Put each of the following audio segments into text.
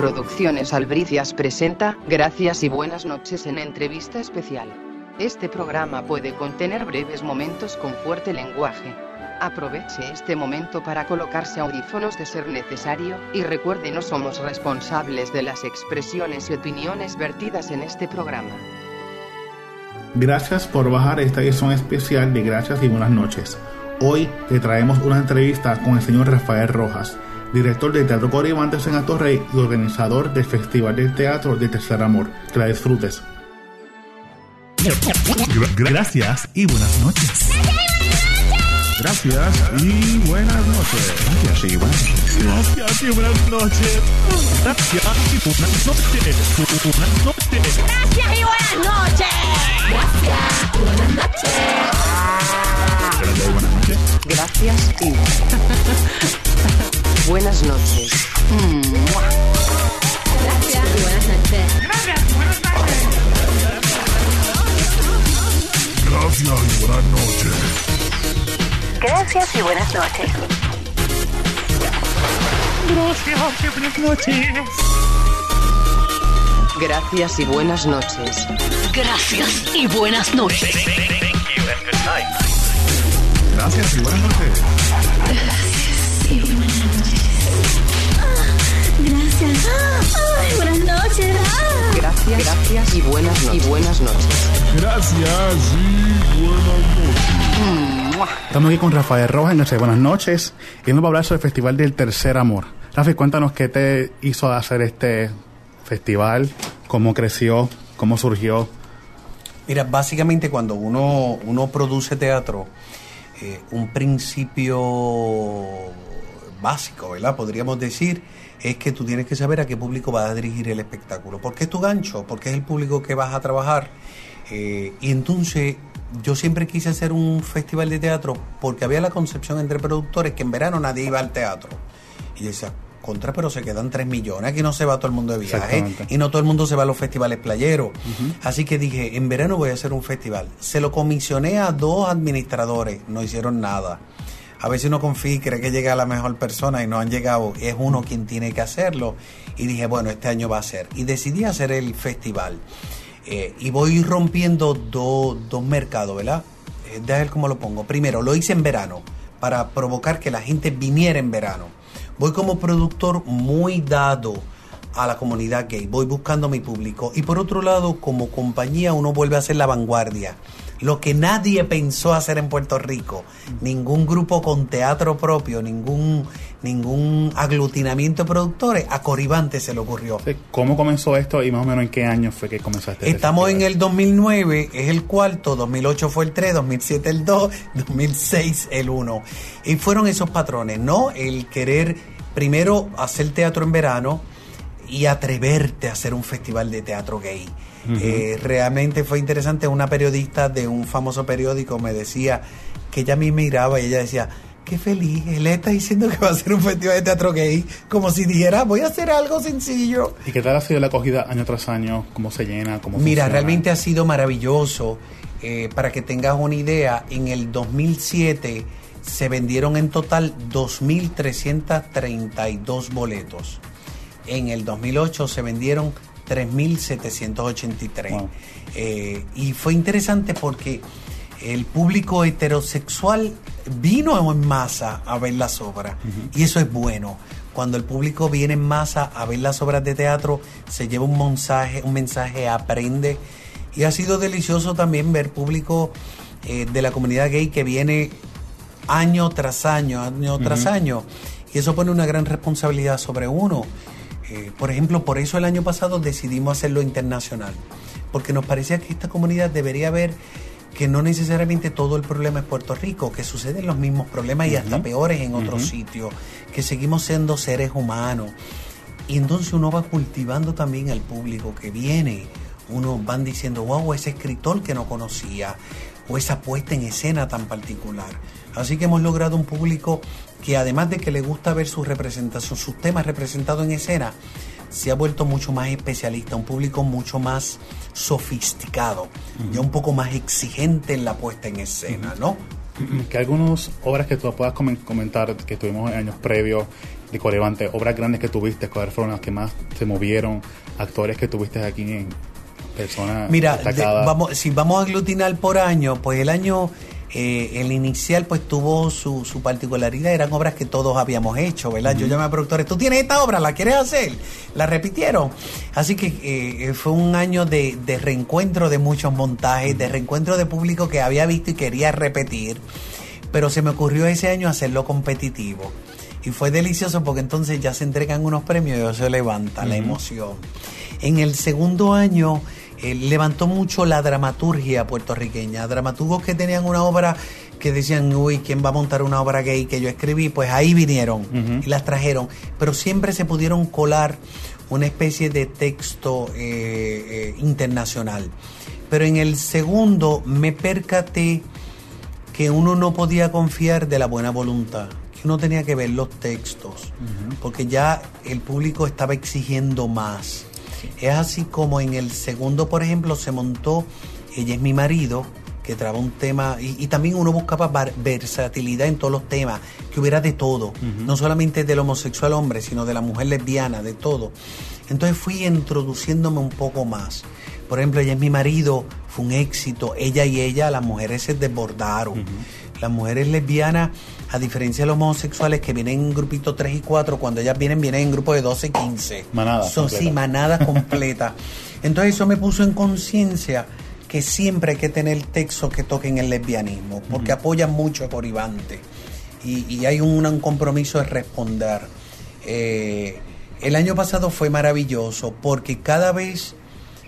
Producciones Albricias presenta Gracias y buenas noches en entrevista especial. Este programa puede contener breves momentos con fuerte lenguaje. Aproveche este momento para colocarse audífonos de ser necesario, y recuerde no somos responsables de las expresiones y opiniones vertidas en este programa. Gracias por bajar esta edición especial de Gracias y Buenas noches. Hoy te traemos una entrevista con el señor Rafael Rojas, director del Teatro Coribantes en Atorrey y organizador del Festival del Teatro de Tercer Amor. Que la disfrutes. Gracias y buenas noches. Gracias y buenas noches. Gracias y buenas noches. Gracias y buenas noches. Gracias y buenas noches. Buenas noches. Gracias y buenas noches. Gracias y buenas noches. Gracias y buenas noches. Gracias y buenas noches. ¡Mua! Gracias y buenas noches. Gracias y buenas noches. Gracias y buenas noches. Gracias y buenas noches. Gracias y buenas noches. Gracias y buenas noches. Gracias. Ay, buenas noches. Gracias, gracias y buenas noches. Y buenas noches. Gracias y buenas noches. Estamos aquí con Rafael Rojas en nuestra Buenas noches y él nos va a hablar sobre el Festival del Tercer Amor. Rafael, cuéntanos qué te hizo hacer este festival, cómo creció, cómo surgió. Mira, básicamente cuando uno, uno produce teatro, eh, un principio básico, ¿verdad? Podríamos decir, es que tú tienes que saber a qué público vas a dirigir el espectáculo. ¿Por qué es tu gancho? ¿Por qué es el público que vas a trabajar? Eh, y entonces yo siempre quise hacer un festival de teatro porque había la concepción entre productores que en verano nadie iba al teatro. Y yo decía, contra, pero se quedan 3 millones, aquí no se va todo el mundo de viaje y no todo el mundo se va a los festivales playeros. Así que dije, en verano voy a hacer un festival. Se lo comisioné a dos administradores, no hicieron nada. A veces uno confía y cree que llega la mejor persona y no han llegado, es uno quien tiene que hacerlo. Y dije, bueno, este año va a ser. Y decidí hacer el festival. Eh, y voy rompiendo do- dos mercados, ¿verdad? Eh, déjame ver cómo lo pongo. Primero, lo hice en verano, para provocar que la gente viniera en verano. Voy como productor muy dado a la comunidad gay, voy buscando mi público. Y por otro lado, como compañía, uno vuelve a hacer la vanguardia. Lo que nadie pensó hacer en Puerto Rico, ningún grupo con teatro propio, ningún, ningún aglutinamiento de productores, a Coribante se le ocurrió. ¿Cómo comenzó esto y más o menos en qué año fue que comenzaste? este Estamos en el 2009, es el cuarto, 2008 fue el 3, 2007 el 2, 2006 el 1. Y fueron esos patrones, ¿no? El querer primero hacer teatro en verano y atreverte a hacer un festival de teatro gay. Eh, realmente fue interesante, una periodista de un famoso periódico me decía que ella a mí miraba y ella decía, qué feliz, él está diciendo que va a hacer un festival de teatro gay, como si dijera, voy a hacer algo sencillo. ¿Y qué tal ha sido la acogida año tras año? ¿Cómo se llena? ¿Cómo Mira, funciona? realmente ha sido maravilloso. Eh, para que tengas una idea, en el 2007 se vendieron en total 2.332 boletos. En el 2008 se vendieron 3.783. Wow. Eh, y fue interesante porque el público heterosexual vino en masa a ver las obras. Y eso es bueno. Cuando el público viene en masa a ver las obras de teatro, se lleva un mensaje, un mensaje, aprende. Y ha sido delicioso también ver público eh, de la comunidad gay que viene año tras año, año tras año. Y eso pone una gran responsabilidad sobre uno. Eh, por ejemplo, por eso el año pasado decidimos hacerlo internacional. Porque nos parecía que esta comunidad debería ver que no necesariamente todo el problema es Puerto Rico, que suceden los mismos problemas y hasta peores en otros sitios, que seguimos siendo seres humanos. Y entonces uno va cultivando también al público que viene. Uno van diciendo, wow, ese escritor que no conocía, o esa puesta en escena tan particular. Así que hemos logrado un público que además de que le gusta ver su representación, sus temas representados en escena, se ha vuelto mucho más especialista, un público mucho más sofisticado, ya un poco más exigente en la puesta en escena, ¿no? que algunas obras que tú puedas comen- comentar que tuvimos en años previos de Corevante, obras grandes que tuviste, cuáles fueron las que más se movieron, actores que tuviste aquí en personas Mira, de- vamos, si vamos a aglutinar por año, pues el año, eh, el inicial, pues tuvo su, su particularidad, eran obras que todos habíamos hecho, ¿verdad? Yo llamé a productores, tú tienes esta obra, ¿la quieres hacer? La repitieron. Así que eh, fue un año de, de reencuentro de muchos montajes, de reencuentro de público que había visto y quería repetir, pero se me ocurrió ese año hacerlo competitivo. Y fue delicioso porque entonces ya se entregan unos premios y eso se levanta la emoción. En el segundo año eh, levantó mucho la dramaturgia puertorriqueña. Dramaturgos que tenían una obra que decían, uy, ¿quién va a montar una obra gay que yo escribí? Pues ahí vinieron y las trajeron. Pero siempre se pudieron colar una especie de texto eh, eh, internacional. Pero en el segundo me percaté que uno no podía confiar de la buena voluntad, que uno tenía que ver los textos, porque ya el público estaba exigiendo más. Es así como en el segundo, por ejemplo, se montó Ella es mi marido, que traba un tema, y, y también uno buscaba versatilidad en todos los temas, que hubiera de todo, no solamente del homosexual hombre, sino de la mujer lesbiana, de todo. Entonces fui introduciéndome un poco más. Por ejemplo, ella es mi marido, fue un éxito. Ella y ella, las mujeres se desbordaron. Las mujeres lesbianas, a diferencia de los homosexuales que vienen en grupito 3 y 4, cuando ellas vienen, vienen en grupo de 12 y 15. Manada Son, completa. sí, manada completa. Entonces eso me puso en conciencia que siempre hay que tener textos que toquen el lesbianismo, porque apoyan mucho a Coribante. Y, y hay un, un compromiso de responder. Eh, el año pasado fue maravilloso porque cada vez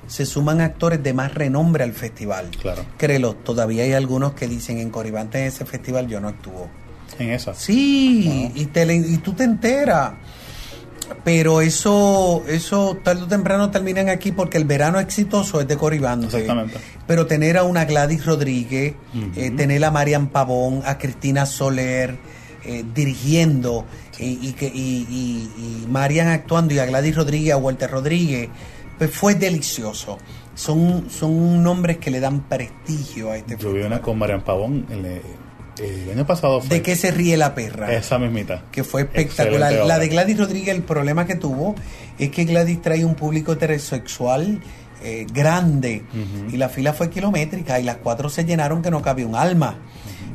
se suman actores de más renombre al festival. Claro. Créelo, todavía hay algunos que dicen en Coribante en ese festival yo no actúo. En esa. Sí, y, te, le- y tú te enteras. Pero eso, eso tarde o temprano terminan aquí porque el verano exitoso es de Coribante. Exactamente. Pero tener a una Gladys Rodríguez, eh, tener a Marian Pavón, a Cristina Soler eh, dirigiendo y, y que, y, y- y Marian actuando y a Gladys Rodríguez, a Walter Rodríguez, pues fue delicioso. Son, son nombres que le dan prestigio a este Yo vi una con Marian Pavón el, el año pasado. Fue ¿De qué se ríe la perra? Esa mismita. que fue espectacular. La de Gladys Rodríguez, el problema que tuvo es que Gladys trae un público heterosexual eh, grande y la fila fue kilométrica y las cuatro se llenaron que no cabía un alma.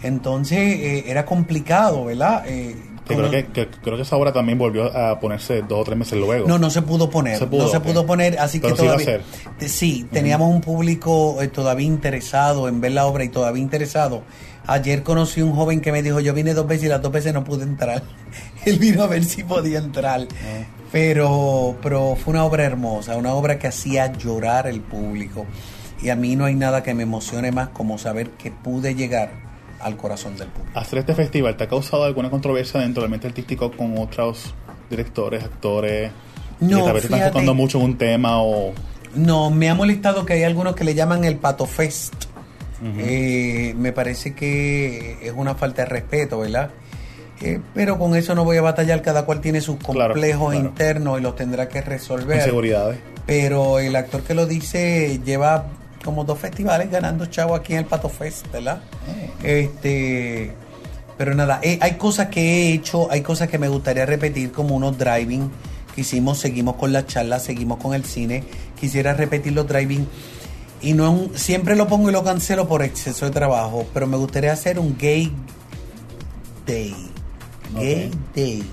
Entonces eh, era complicado, ¿verdad? Eh, creo, que, que- creo que esa obra también volvió a ponerse dos o tres meses luego. No, no se pudo poner. Se pudo, no se ok. pudo poner, así Pero que sí iba a todavía. Sí, teníamos un público eh, todavía interesado en ver la obra y todavía interesado. Ayer conocí un joven que me dijo: Yo vine dos veces y las dos veces no pude entrar. Él vino a ver si podía entrar. Ah. Pero, pero fue una obra hermosa, una obra que hacía llorar el público. Y a mí no hay nada que me emocione más como saber que pude llegar al corazón del público. Hacer este festival, ¿te ha causado alguna controversia dentro del ambiente artístico con otros directores, actores? No, que tal vez están enfocando mucho en un tema o... No, me ha molestado que hay algunos que le llaman el Pato Fest. Eh, me parece que es una falta de respeto, ¿verdad? Eh, pero con eso no voy a batallar, cada cual tiene sus complejos claro. internos y los tendrá que resolver. inseguridades. Pero el actor que lo dice lleva como dos festivales ganando chavo aquí en el Pato Fest, ¿verdad? Este, pero nada, eh, hay cosas que he hecho, hay cosas que me gustaría repetir, como unos driving que hicimos, seguimos con las charlas, seguimos con el cine. Quisiera repetir los driving y no un- siempre lo pongo y lo cancelo por exceso de trabajo, pero me gustaría hacer un gay day, gay day,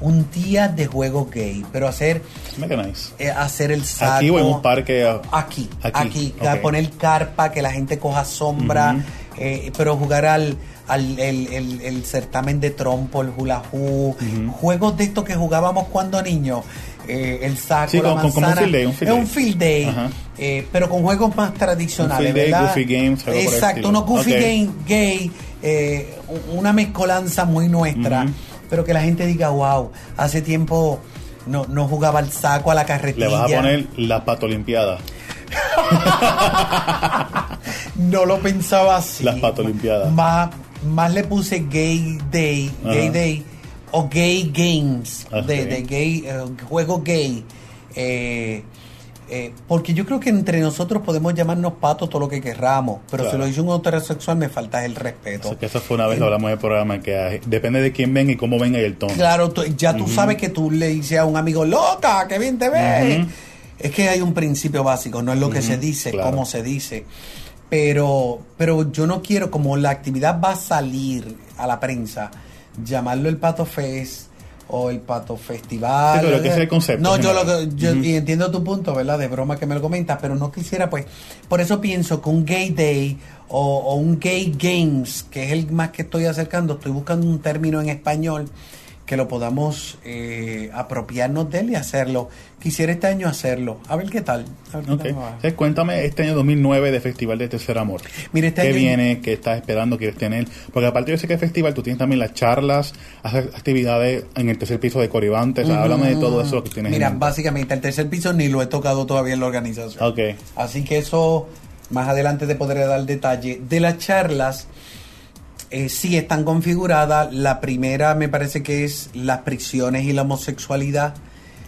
un día de juego gay, pero hacer nice. eh, hacer el saco. Aquí o en un parque. ah, Aquí, Aquí, poner carpa, que la gente coja sombra, eh, pero jugar al, al el, el- el certamen de trompo, el hula hoop, juegos de estos que jugábamos cuando niños, eh, el saco, Sí, la como- como un manzana, field day, un field es un field day, Ajá. eh, pero con juegos más tradicionales, Un field day, goofy games, Exacto, unos goofy Ok. game gay, eh, una mezcolanza muy nuestra, pero que la gente diga, wow, hace tiempo no, no jugaba al saco, a la carretilla. Le vas a poner la pato limpiada. No lo pensaba así. Las patolimpiadas. Más, más le puse gay day, gay Ajá. day o gay games, Ok. de, de gay, eh, juego gay. Eh, Eh, porque yo creo que entre nosotros podemos llamarnos patos todo lo que querramos, pero Claro. si lo dice un heterosexual me falta el respeto. O sea, que eso fue una vez lo hablamos en el programa, que hay- depende de quién venga y cómo venga y el tono. Claro, tú- ya tú sabes que tú le dices a un amigo, loca, que bien te ves. Es que hay un principio básico, no es lo que se dice, claro. cómo se dice. Pero, pero yo no quiero, como la actividad va a salir a la prensa, llamarlo el Pato Fest o el Pato Festival. Sí, pero que ese es el concepto No, yo, lo, yo y entiendo tu punto, ¿verdad? De broma que me lo comentas, pero no quisiera, pues, por eso pienso que un Gay Day o, o un Gay Games, que es el más que estoy acercando, estoy buscando un término en español que lo podamos eh, apropiarnos de él y hacerlo. Quisiera este año hacerlo. A ver qué tal. A ver qué tal. Entonces, cuéntame este año 2009 de Festival de Tercer Amor. Mira, este ¿Qué año- viene? ¿Qué estás esperando? ¿Quieres tener? Porque aparte yo sé que el festival tú tienes también las charlas, haces actividades en el tercer piso de Coribantes. Háblame de todo eso que tienes. Mira, en mente. básicamente el tercer piso ni lo he tocado todavía en la organización. Así que eso más adelante te podré dar detalle. De las charlas, eh, sí están configuradas. La primera me parece que es las prisiones y la homosexualidad.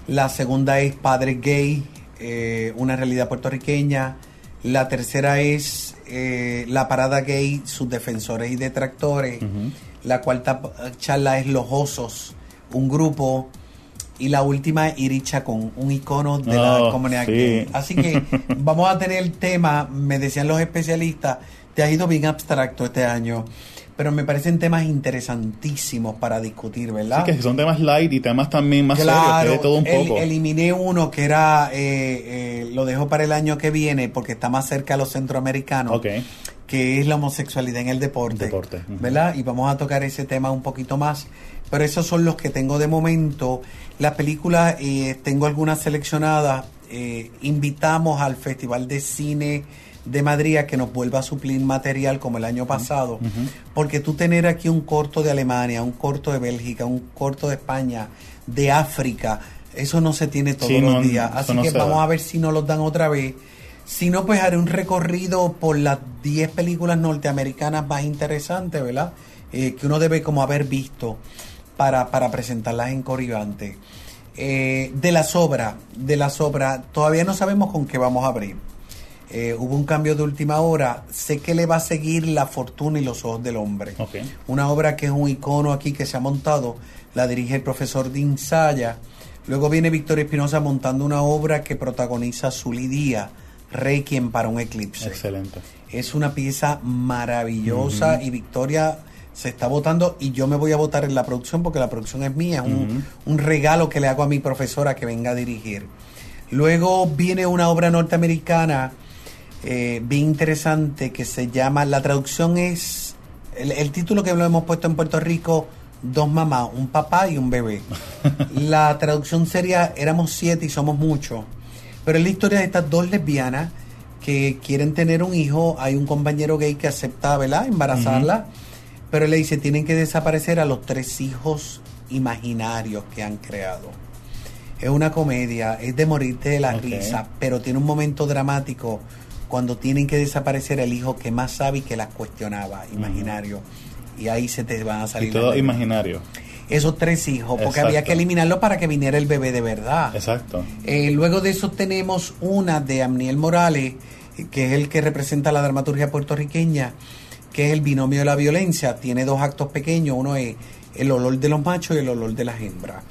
La segunda es padres gay, eh, una realidad puertorriqueña. La tercera es eh, la parada gay, sus defensores y detractores. La cuarta charla es los osos, un grupo. Y la última, Iricha con un icono de la Oh, comunidad sí. gay. Así que vamos a tener el tema, me decían los especialistas, te has ido bien abstracto este año, pero me parecen temas interesantísimos para discutir, ¿verdad? Así que son temas light y temas también más serios, de todo un el- poco. eliminé uno que era, eh, eh, lo dejo para el año que viene porque está más cerca a los centroamericanos, Ok. que es la homosexualidad en el deporte. ¿verdad? Y vamos a tocar ese tema un poquito más, pero esos son los que tengo de momento. Las películas, eh, tengo algunas seleccionadas, eh, invitamos al Festival de Cine de Madrid a que nos vuelva a suplir material como el año pasado, porque tú tener aquí un corto de Alemania, un corto de Bélgica, un corto de España, de África, eso no se tiene todos Sí, los no, días. Así no que vamos da. a ver si nos los dan otra vez. Si no, pues haré un recorrido por las 10 películas norteamericanas más interesantes, ¿verdad? Eh, que uno debe como haber visto para, para presentarlas en Coribante. Eh, de las obras, de las obras, todavía no sabemos con qué vamos a abrir. Eh, hubo un cambio de última hora. Sé que le va a seguir La Fortuna y los Ojos del Hombre. Una obra que es un icono aquí que se ha montado. La dirige el profesor Dean Saya. Luego viene Víctor Espinosa montando una obra que protagoniza Zully Díaz, Requiem para un eclipse. Excelente. Es una pieza maravillosa y Victoria se está votando y yo me voy a votar en la producción porque la producción es mía, es un, un regalo que le hago a mi profesora que venga a dirigir. Luego viene una obra norteamericana eh, bien interesante que se llama, la traducción es, el, el título que lo hemos puesto en Puerto Rico, Dos mamás, un papá y un bebé. La traducción sería, éramos siete y somos muchos. Pero es la historia de estas dos lesbianas que quieren tener un hijo. Hay un compañero gay que acepta, ¿verdad?, embarazarla. Pero le dice, tienen que desaparecer a los tres hijos imaginarios que han creado. Es una comedia, es de morirte de la Ok. risa, pero tiene un momento dramático cuando tienen que desaparecer el hijo que más sabe y que las cuestionaba, imaginario. Y ahí se te van a salir Y todo imaginario. Esos tres hijos, porque había que eliminarlo para que viniera el bebé de verdad. Exacto. Eh, luego de eso tenemos una de Amniel Morales, que es el que representa la dramaturgia puertorriqueña, que es el binomio de la violencia. Tiene dos actos pequeños, uno es el olor de los machos y el olor de las hembras.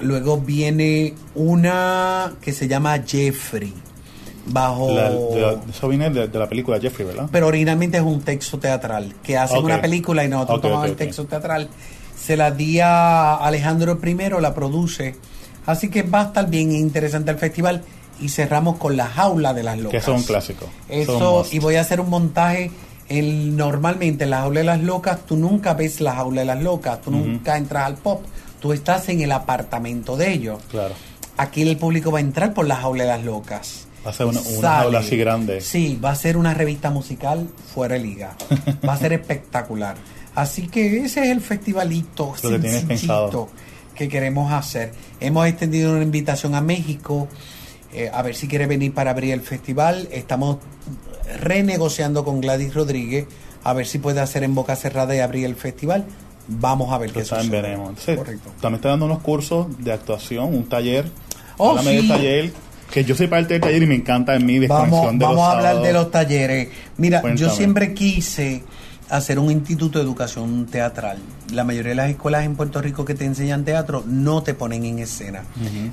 Luego viene una que se llama Jeffrey, bajo... La- de la- eso viene de, de la película Jeffrey, ¿verdad? Pero originalmente es un texto teatral, que hacen Ok. una película y nosotros Ok, tomamos ok, el texto teatral. Se la di a Alejandro I, la produce. Así que va a estar bien interesante el festival. Y cerramos con La Jaula de las Locas. Que eso es un clásico. Eso es un y voy a hacer un montaje. El, normalmente en La Jaula de las Locas, tú nunca ves La Jaula de las Locas, tú nunca entras al pop, tú estás en el apartamento de ellos. Claro. Aquí el público va a entrar por La Jaula de las Locas. Va a ser una, una jaula así grande. Sí, va a ser una revista musical fuera de liga. Va a ser espectacular. Así que ese es el festivalito Lo que tienes sencillito pensado. que queremos hacer. Hemos extendido una invitación a México, eh, a ver si quiere venir para abrir el festival. Estamos renegociando con Gladys Rodríguez, a ver si puede hacer en boca cerrada y abrir el festival. Vamos a ver qué Entonces, también sucede. veremos. Entonces, Correcto. También está dando unos cursos de actuación, un taller. Oh, sí. taller. Que yo soy parte del taller y me encanta en mi Vamos, desconexión de vamos los a hablar sábados. de los talleres. Mira, Cuéntame. yo siempre quise hacer un instituto de educación teatral. La mayoría de las escuelas en Puerto Rico que te enseñan teatro no te ponen en escena.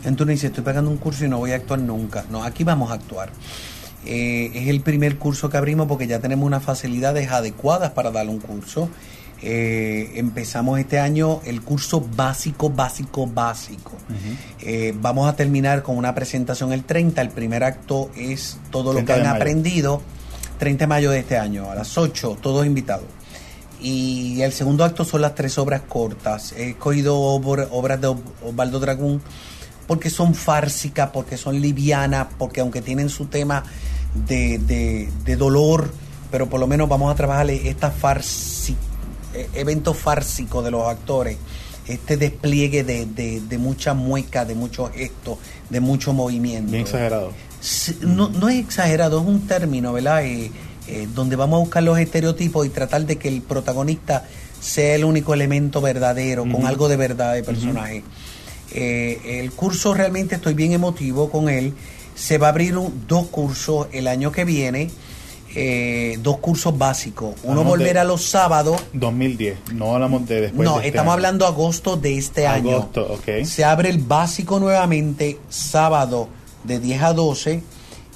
Entonces dices, estoy pagando un curso y no voy a actuar nunca. No, aquí vamos a actuar. Eh, es el primer curso que abrimos porque ya tenemos unas facilidades adecuadas para dar un curso. Eh, empezamos este año el curso básico, básico, básico. Eh, vamos a terminar con una presentación el 30. El primer acto es todo lo 30 que han mayo. aprendido. 30 de mayo de este año, a las 8, todos invitados. Y el segundo acto son las tres obras cortas. He escogido obra- obras de Osvaldo Dragón porque son fársicas, porque son livianas, porque aunque tienen su tema de, de- de dolor, pero por lo menos vamos a trabajarle esta farsi, eh, evento fársico de los actores, este despliegue de, de, de mucha mueca, de mucho gesto, de mucho movimiento. Bien exagerado. No, no es exagerado, es un término, ¿verdad? Eh, eh, donde vamos a buscar los estereotipos y tratar de que el protagonista sea el único elemento verdadero, con algo de verdad de personaje. Eh, el curso realmente estoy bien emotivo con él. Se va a abrir un- dos cursos el año que viene, eh, dos cursos básicos. Uno Hablamos de- volverá los sábados. 2010, no hablamos de después No, de este estamos año. hablando agosto de este año. Agosto, ok. Se abre el básico nuevamente sábado de 10 a 12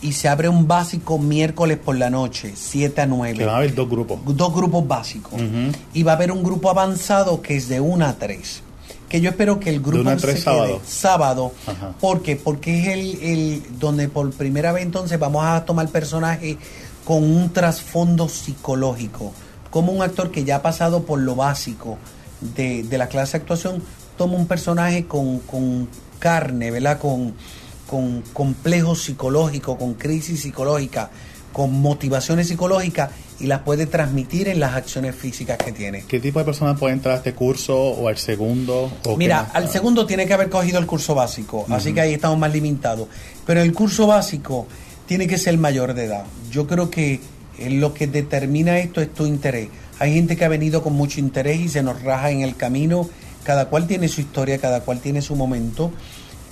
y se abre un básico miércoles por la noche, 7 a 9. Que van a haber dos grupos. Dos grupos básicos. Ujú. Y va a haber un grupo avanzado que es de 1 a 3. Que yo espero que el grupo una a se tres quede sábado. sábado. Ajá. ¿Por qué? Porque es el, el donde por primera vez entonces vamos a tomar personajes con un trasfondo psicológico. Como un actor que ya ha pasado por lo básico de, de la clase de actuación, toma un personaje con, con carne, ¿verdad? Con, con complejo psicológico, con crisis psicológica, con motivaciones psicológicas y las puede transmitir en las acciones físicas que tiene. ¿Qué tipo de personas puede entrar a este curso o al segundo? O Mira, al segundo tiene que haber cogido el curso básico, así que ahí estamos más limitados. Pero el curso básico tiene que ser mayor de edad. Yo creo que eh, lo que determina esto es tu interés. Hay gente que ha venido con mucho interés y se nos raja en el camino. Cada cual tiene su historia, cada cual tiene su momento.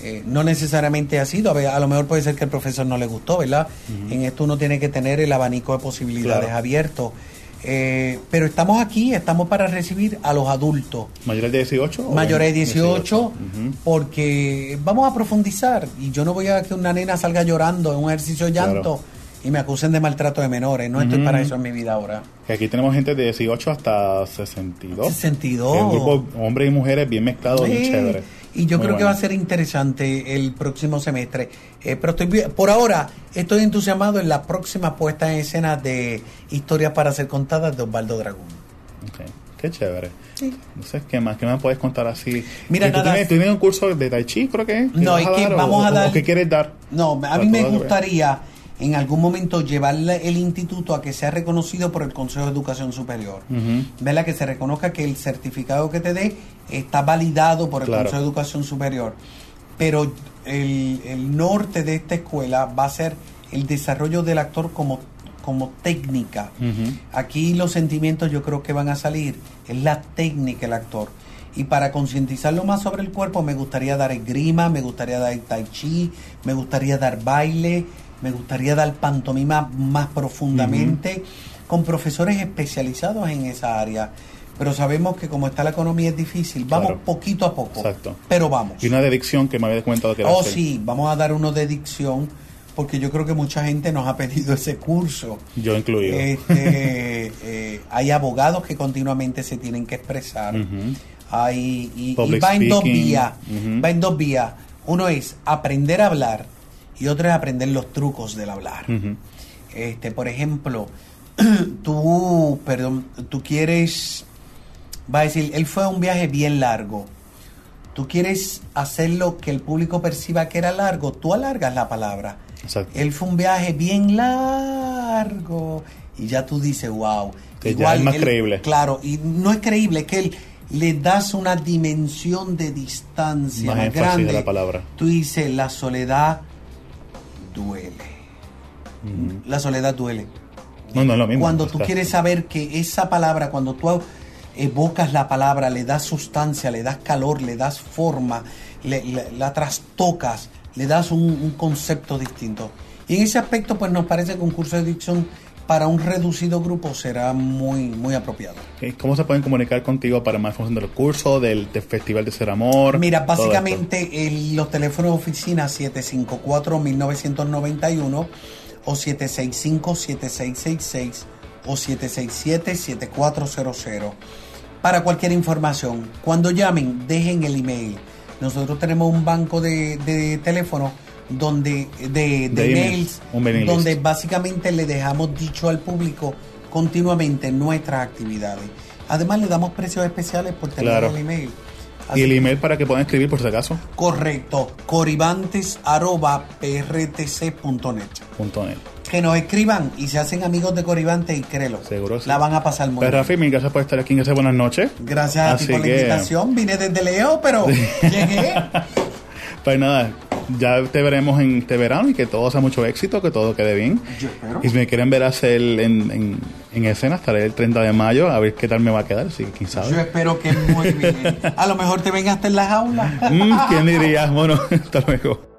Eh, no necesariamente ha sido, a, lo mejor puede ser que el profesor no le gustó, ¿verdad? En esto uno tiene que tener el abanico de posibilidades Claro. abierto. Eh, pero estamos aquí, estamos para recibir a los adultos ¿Mayores de 18? o mayores de 18, Ujú. porque vamos a profundizar y yo no voy a que una nena salga llorando en un ejercicio de llanto Claro. y me acusen de maltrato de menores. No estoy para eso en mi vida ahora. Que aquí tenemos gente de 18 hasta 62. 62. Que es un grupo hombres y mujeres bien mezclados, bien Sí, chévere. Y yo Muy creo que va a ser interesante el próximo semestre. Eh, pero estoy por ahora estoy entusiasmado en la próxima puesta en escena de Historias para ser contadas de Osvaldo Dragón. Ok, Qué chévere. No sé qué más, ¿qué más puedes contar así? Mira, tú, nada- tienes, tú tienes un curso de Tai Chi, creo que. No, es a que o- vamos a dar- ¿O qué quieres dar? No, a mí me gustaría en algún momento llevar el instituto a que sea reconocido por el Consejo de Educación Superior. Ujú. ¿Verdad? Que se reconozca que el certificado que te dé está validado por el Claro. Consejo de Educación Superior. Pero el, el norte de esta escuela va a ser el desarrollo del actor como, como técnica. Aquí los sentimientos yo creo que van a salir, es la técnica del actor. Y para concientizarlo más sobre el cuerpo me gustaría dar esgrima, me gustaría dar tai chi, me gustaría dar baile, me gustaría dar pantomima más profundamente, con profesores especializados en esa área. Pero sabemos que como está la economía es difícil, vamos Claro. poquito a poco, Exacto. pero vamos. Y una de dicción que me habías comentado que era Oh, hacer. sí, vamos a dar uno de dicción, porque yo creo que mucha gente nos ha pedido ese curso. Yo incluido. Este, eh, hay abogados que continuamente se tienen que expresar. Ujú. Hay, y, va en dos vías. Va en dos vías. Uno es aprender a hablar y otro es aprender los trucos del hablar. Este, por ejemplo, tú, perdón, tú quieres, va a decir, él fue a un viaje bien largo. Tú quieres hacerlo que el público perciba que era largo, tú alargas la palabra. Exacto. Él fue un viaje bien largo y ya tú dices, wow. Que ya es más creíble. Claro, y no es creíble, es que él le das una dimensión de distancia Más más, grande. de la palabra. Tú dices, la soledad duele. La soledad duele. No, no es lo mismo. Cuando tú quieres saber que esa palabra, cuando tú evocas la palabra, le das sustancia, le das calor, le das forma, le- le- la trastocas, le das un, un concepto distinto. Y en ese aspecto, pues nos parece que un curso de dicción para un reducido grupo será muy, muy apropiado. ¿Cómo se pueden comunicar contigo para más información del curso, del, del Festival de Ser Amor? Mira, básicamente el- los teléfonos de oficina 754-1991 o 765-7666 o 767-7400. Para cualquier información, cuando llamen, dejen el email. Nosotros tenemos un banco de, de teléfono donde de, de De emails, donde list. básicamente le dejamos dicho al público continuamente nuestras actividades. Además le damos precios especiales por tener Claro. el email. Y el email para que puedan escribir por si acaso. Correcto, coribantes.prtc.net. Punto net. Que nos escriban y se hacen amigos de Coribantes y créelo. Seguro sí. La van a pasar muy Pues bien. Rafi, mil gracias por estar aquí en ese Buenas noches. Gracias a ti por la invitación. Vine desde Leo, pero llegué. Pues nada, ya te veremos en este verano y que todo sea mucho éxito, que todo quede bien. Yo espero. Y si me quieren ver hacer en, en, en escena, estaré el 30 de mayo a ver qué tal me va a quedar, así que quién sabe. Yo espero que muy bien. A lo mejor te venga hasta en la jaula. Mm, ¿Quién diría? Bueno, hasta luego.